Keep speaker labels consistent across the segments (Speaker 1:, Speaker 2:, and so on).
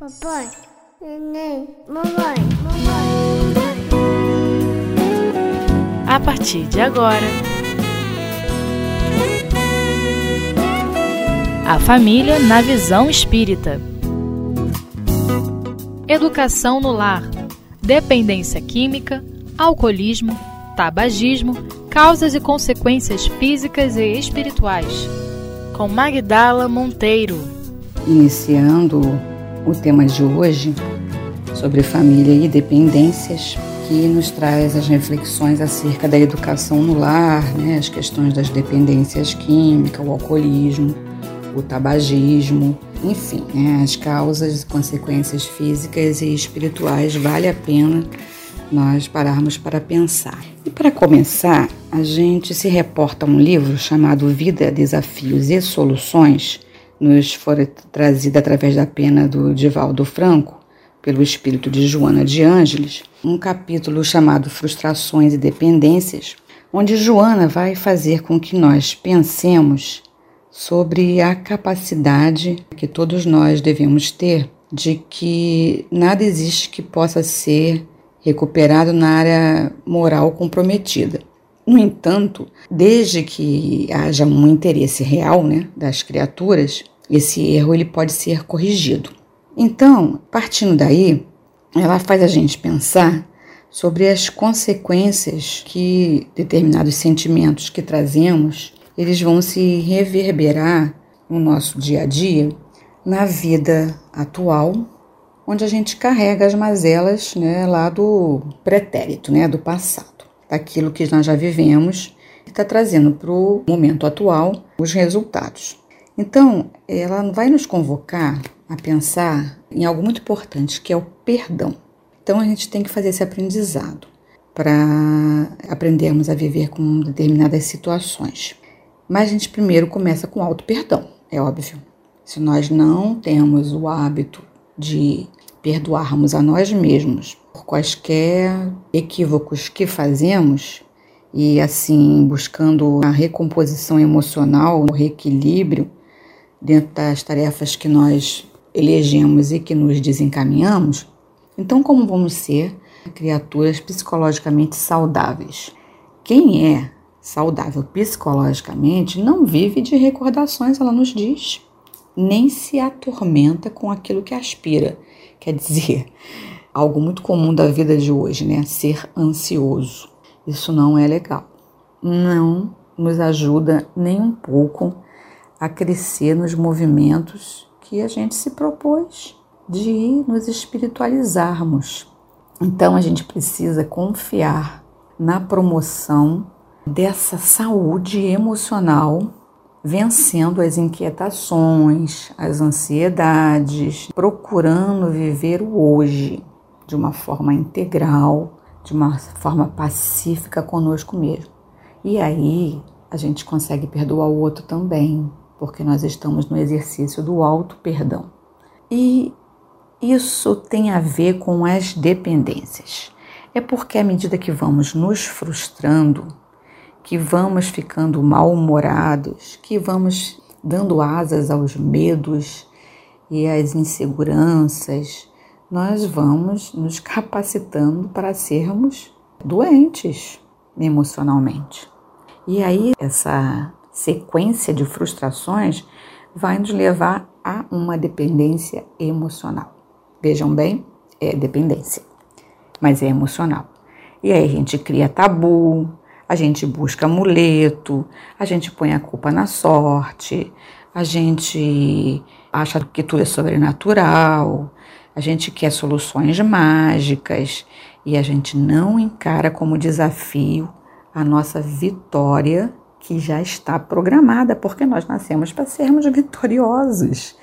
Speaker 1: Papai, neném, mamãe, mamãe.
Speaker 2: A partir de agora, a família na visão espírita. Educação no lar, dependência química, alcoolismo, tabagismo, causas e consequências físicas e espirituais. Com Magdala Monteiro.
Speaker 3: Iniciando o tema de hoje sobre família e dependências, que nos traz as reflexões acerca da educação no lar, né, as questões das dependências químicas, o alcoolismo, o tabagismo, enfim, né, as causas e consequências físicas e espirituais. Vale a pena nós pararmos para pensar. E para começar, a gente se reporta a um livro chamado Vida, Desafios e Soluções, nos foi trazida através da pena do Divaldo Franco, pelo espírito de Joana de Ângeles, um capítulo chamado Frustrações e Dependências, onde Joana vai fazer com que nós pensemos sobre a capacidade que todos nós devemos ter de que nada existe que possa ser recuperado na área moral comprometida. No entanto, desde que haja um interesse real né, das criaturas, esse erro ele pode ser corrigido. Então, partindo daí, ela faz a gente pensar sobre as consequências que determinados sentimentos que trazemos, eles vão se reverberar no nosso dia a dia, na vida atual, onde a gente carrega as mazelas né, lá do pretérito, né, do passado, daquilo que nós já vivemos e está trazendo para o momento atual os resultados. Então, ela vai nos convocar a pensar em algo muito importante, que é o perdão. Então, a gente tem que fazer esse aprendizado para aprendermos a viver com determinadas situações. Mas a gente primeiro começa com auto-perdão, é óbvio. Se nós não temos o hábito de perdoarmos a nós mesmos por quaisquer equívocos que fazemos e assim buscando a recomposição emocional, o reequilíbrio dentro das tarefas que nós elegemos e que nos desencaminhamos, então como vamos ser criaturas psicologicamente saudáveis? Quem é saudável psicologicamente não vive de recordações, ela nos diz, nem se atormenta com aquilo que aspira. Quer dizer, algo muito comum da vida de hoje, né? Ser ansioso. Isso não é legal. Não nos ajuda nem um pouco a crescer nos movimentos que a gente se propôs de nos espiritualizarmos. Então a gente precisa confiar na promoção dessa saúde emocional, vencendo as inquietações, as ansiedades, procurando viver o hoje de uma forma integral, de uma forma pacífica conosco mesmo. E aí a gente consegue perdoar o outro também, porque nós estamos no exercício do alto perdão. E isso tem a ver com as dependências. É porque à medida que vamos nos frustrando, que vamos ficando mal-humorados, que vamos dando asas aos medos e às inseguranças, nós vamos nos capacitando para sermos doentes emocionalmente. E aí essa sequência de frustrações vai nos levar a uma dependência emocional. Vejam bem, é dependência, mas é emocional. E aí a gente cria tabu, a gente busca amuleto, a gente põe a culpa na sorte, a gente acha que tudo é sobrenatural, a gente quer soluções mágicas e a gente não encara como desafio a nossa vitória que já está programada, porque nós nascemos para sermos vitoriosos,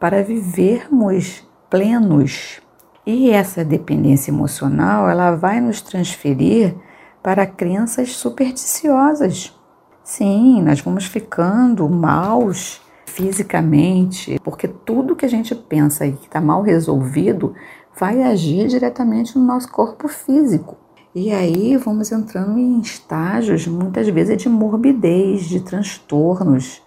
Speaker 3: para vivermos plenos. E essa dependência emocional, ela vai nos transferir para crenças supersticiosas. Sim, nós vamos ficando maus fisicamente, porque tudo que a gente pensa e que está mal resolvido vai agir diretamente no nosso corpo físico. E aí vamos entrando em estágios, muitas vezes, de morbidez, de transtornos,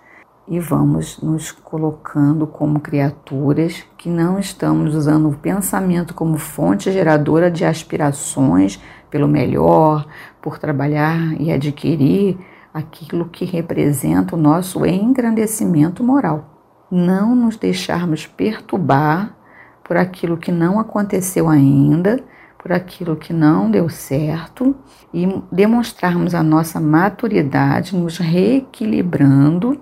Speaker 3: e vamos nos colocando como criaturas que não estamos usando o pensamento como fonte geradora de aspirações pelo melhor, por trabalhar e adquirir aquilo que representa o nosso engrandecimento moral. Não nos deixarmos perturbar por aquilo que não aconteceu ainda, por aquilo que não deu certo e demonstrarmos a nossa maturidade, nos reequilibrando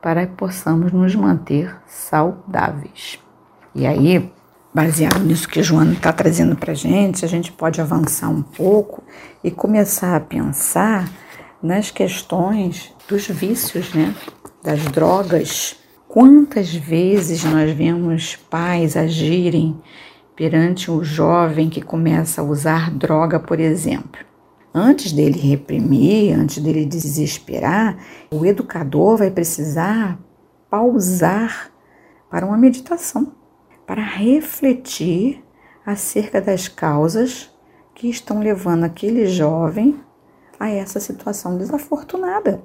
Speaker 3: para que possamos nos manter saudáveis. E aí, baseado nisso que Joana está trazendo para a gente, a gente pode avançar um pouco e começar a pensar nas questões dos vícios, né? Das drogas. Quantas vezes nós vemos pais agirem perante o jovem que começa a usar droga, por exemplo? Antes dele reprimir, antes dele desesperar, o educador vai precisar pausar para uma meditação, para refletir acerca das causas que estão levando aquele jovem a essa situação desafortunada.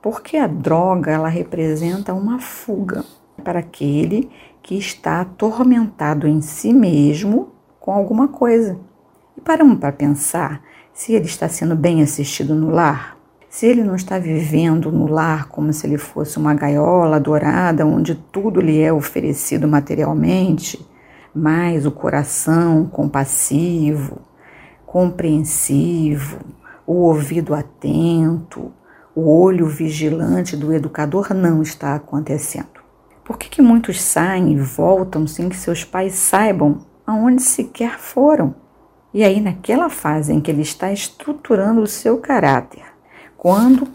Speaker 3: Porque a droga, ela representa uma fuga para aquele que está atormentado em si mesmo com alguma coisa. E paramos para pensar se ele está sendo bem assistido no lar, se ele não está vivendo no lar como se ele fosse uma gaiola dourada onde tudo lhe é oferecido materialmente, mas o coração compassivo, compreensivo, o ouvido atento, o olho vigilante do educador não está acontecendo. Por que, que muitos saem e voltam sem que seus pais saibam aonde sequer foram? E aí, naquela fase em que ele está estruturando o seu caráter, quando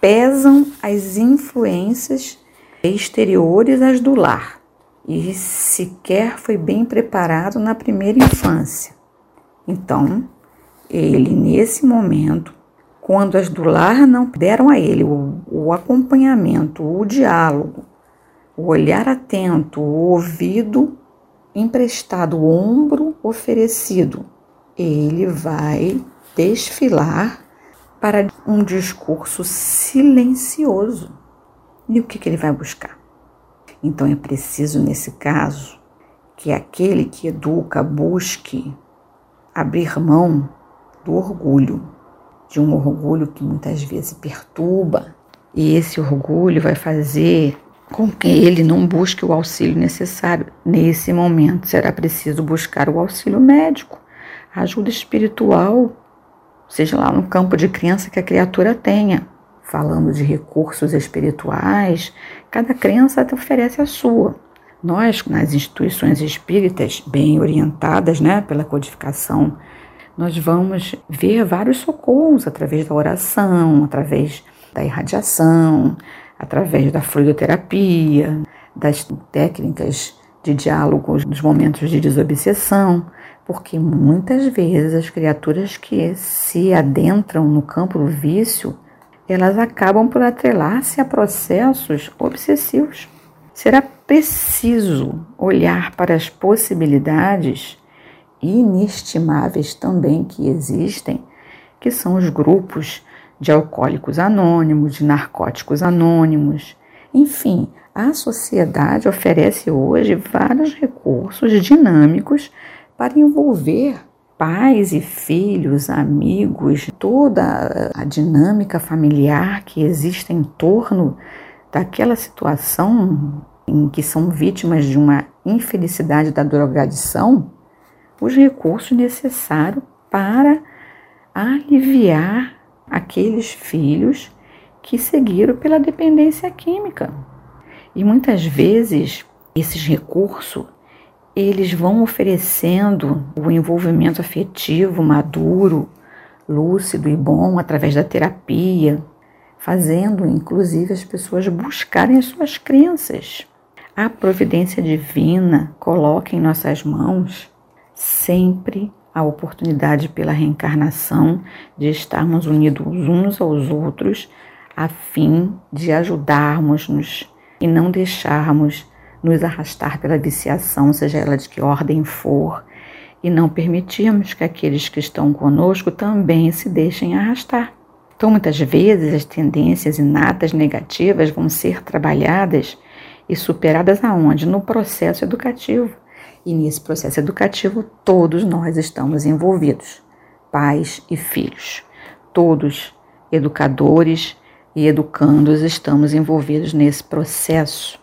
Speaker 3: pesam as influências exteriores às do lar e sequer foi bem preparado na primeira infância. Então, ele, nesse momento, quando as do lar não deram a ele o, o acompanhamento, o diálogo, o olhar atento, o ouvido emprestado, o ombro oferecido, ele vai desfilar para um discurso silencioso. E o que, que ele vai buscar? Então é preciso, nesse caso, que aquele que educa busque abrir mão do orgulho, de um orgulho que muitas vezes perturba, e esse orgulho vai fazer com que ele não busque o auxílio necessário. Nesse momento, será preciso buscar o auxílio médico ajuda espiritual, seja lá no campo de crença que a criatura tenha. Falando de recursos espirituais, cada crença oferece a sua. Nós, nas instituições espíritas, bem orientadas né, pela codificação, nós vamos ver vários socorros através da oração, através da irradiação, através da fluidoterapia, das técnicas de diálogo nos momentos de desobsessão porque muitas vezes as criaturas que se adentram no campo do vício, elas acabam por atrelar-se a processos obsessivos. Será preciso olhar para as possibilidades inestimáveis também que existem, que são os grupos de alcoólicos anônimos, de narcóticos anônimos. Enfim, a sociedade oferece hoje vários recursos dinâmicos para envolver pais e filhos, amigos, toda a dinâmica familiar que existe em torno daquela situação em que são vítimas de uma infelicidade da drogadição, os recursos necessários para aliviar aqueles filhos que seguiram pela dependência química. E muitas vezes esses recursos eles vão oferecendo o envolvimento afetivo maduro, lúcido e bom através da terapia, fazendo inclusive as pessoas buscarem as suas crenças. A providência divina coloca em nossas mãos sempre a oportunidade pela reencarnação de estarmos unidos uns aos outros a fim de ajudarmos-nos e não deixarmos nos arrastar pela viciação, seja ela de que ordem for, e não permitirmos que aqueles que estão conosco também se deixem arrastar. Então, muitas vezes, as tendências inatas negativas vão ser trabalhadas e superadas aonde? No processo educativo. E nesse processo educativo, todos nós estamos envolvidos, pais e filhos. Todos, educadores e educandos, estamos envolvidos nesse processo,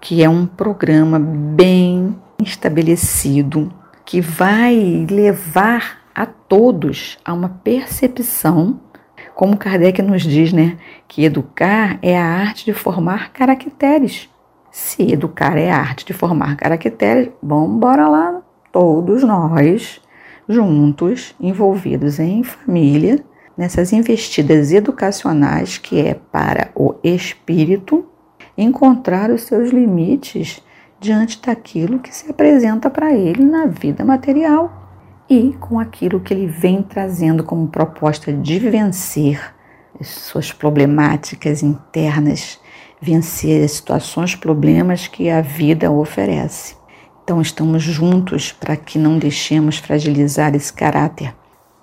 Speaker 3: que é um programa bem estabelecido, que vai levar a todos a uma percepção, como Kardec nos diz, né, que educar é a arte de formar caracteres. Se educar é a arte de formar caracteres, vamos embora lá, todos nós juntos, envolvidos em família, nessas investidas educacionais que é para o espírito encontrar os seus limites diante daquilo que se apresenta para ele na vida material e com aquilo que ele vem trazendo como proposta de vencer suas problemáticas internas, vencer situações, problemas que a vida oferece. Então estamos juntos para que não deixemos fragilizar esse caráter.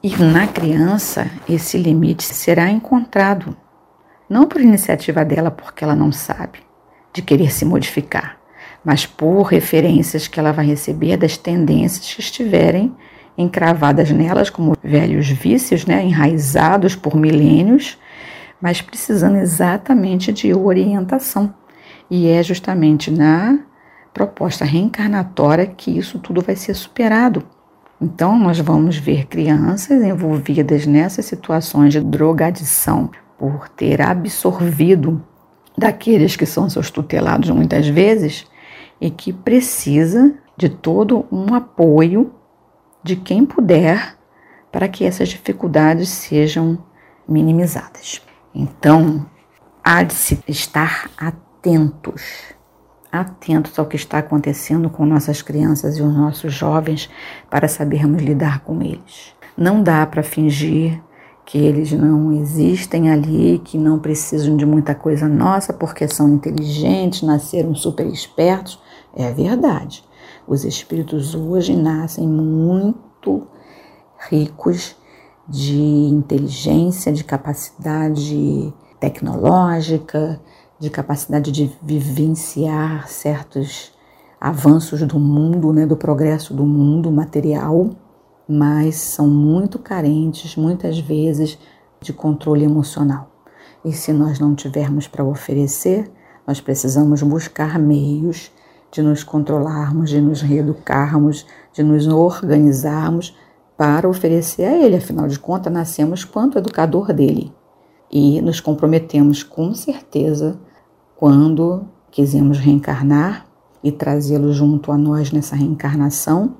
Speaker 3: E na criança, esse limite será encontrado, não por iniciativa dela, porque ela não sabe, de querer se modificar, mas por referências que ela vai receber das tendências que estiverem encravadas nelas como velhos vícios, né, enraizados por milênios, mas precisando exatamente de orientação. E é justamente na proposta reencarnatória que isso tudo vai ser superado. Então, nós vamos ver crianças envolvidas nessas situações de drogadição por ter absorvido daqueles que são seus tutelados muitas vezes e que precisa de todo um apoio de quem puder para que essas dificuldades sejam minimizadas. Então, há de se estar atentos, atentos ao que está acontecendo com nossas crianças e os nossos jovens para sabermos lidar com eles. Não dá para fingir que eles não existem ali, que não precisam de muita coisa nossa porque são inteligentes, nasceram super espertos. É verdade. Os espíritos hoje nascem muito ricos de inteligência, de capacidade tecnológica, de capacidade de vivenciar certos avanços do mundo, né, do progresso do mundo material, mas são muito carentes, muitas vezes, de controle emocional. E se nós não tivermos para oferecer, nós precisamos buscar meios de nos controlarmos, de nos reeducarmos, de nos organizarmos para oferecer a Ele. Afinal de contas, nascemos quanto educador dele e nos comprometemos com certeza quando quisemos reencarnar e trazê-lo junto a nós nessa reencarnação,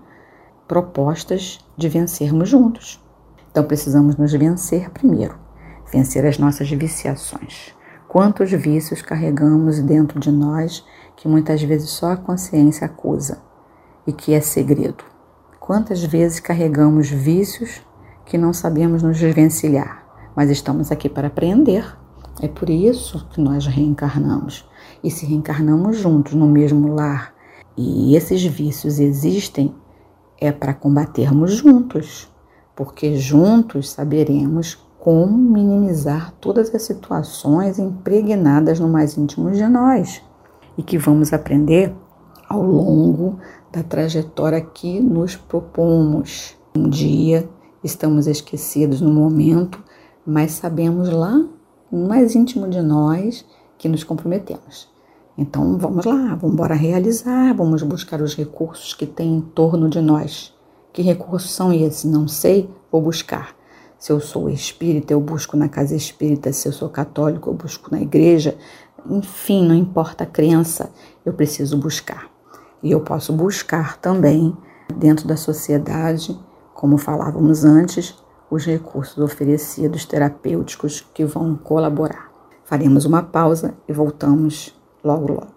Speaker 3: propostas de vencermos juntos. Então precisamos nos vencer primeiro, vencer as nossas viciações. Quantos vícios carregamos dentro de nós que muitas vezes só a consciência acusa e que é segredo. Quantas vezes carregamos vícios que não sabemos nos desvencilhar, mas estamos aqui para aprender. É por isso que nós reencarnamos. E se reencarnamos juntos no mesmo lar e esses vícios existem, é para combatermos juntos, porque juntos saberemos como minimizar todas as situações impregnadas no mais íntimo de nós e que vamos aprender ao longo da trajetória que nos propomos. Um dia estamos esquecidos no momento, mas sabemos lá, no mais íntimo de nós, que nos comprometemos. Então vamos lá, vamos embora realizar, vamos buscar os recursos que tem em torno de nós. Que recursos são esses? Não sei, vou buscar. Se eu sou espírita, eu busco na casa espírita. Se eu sou católico, eu busco na igreja. Enfim, não importa a crença, eu preciso buscar. E eu posso buscar também dentro da sociedade, como falávamos antes, os recursos oferecidos terapêuticos que vão colaborar. Faremos uma pausa e voltamos logo logo.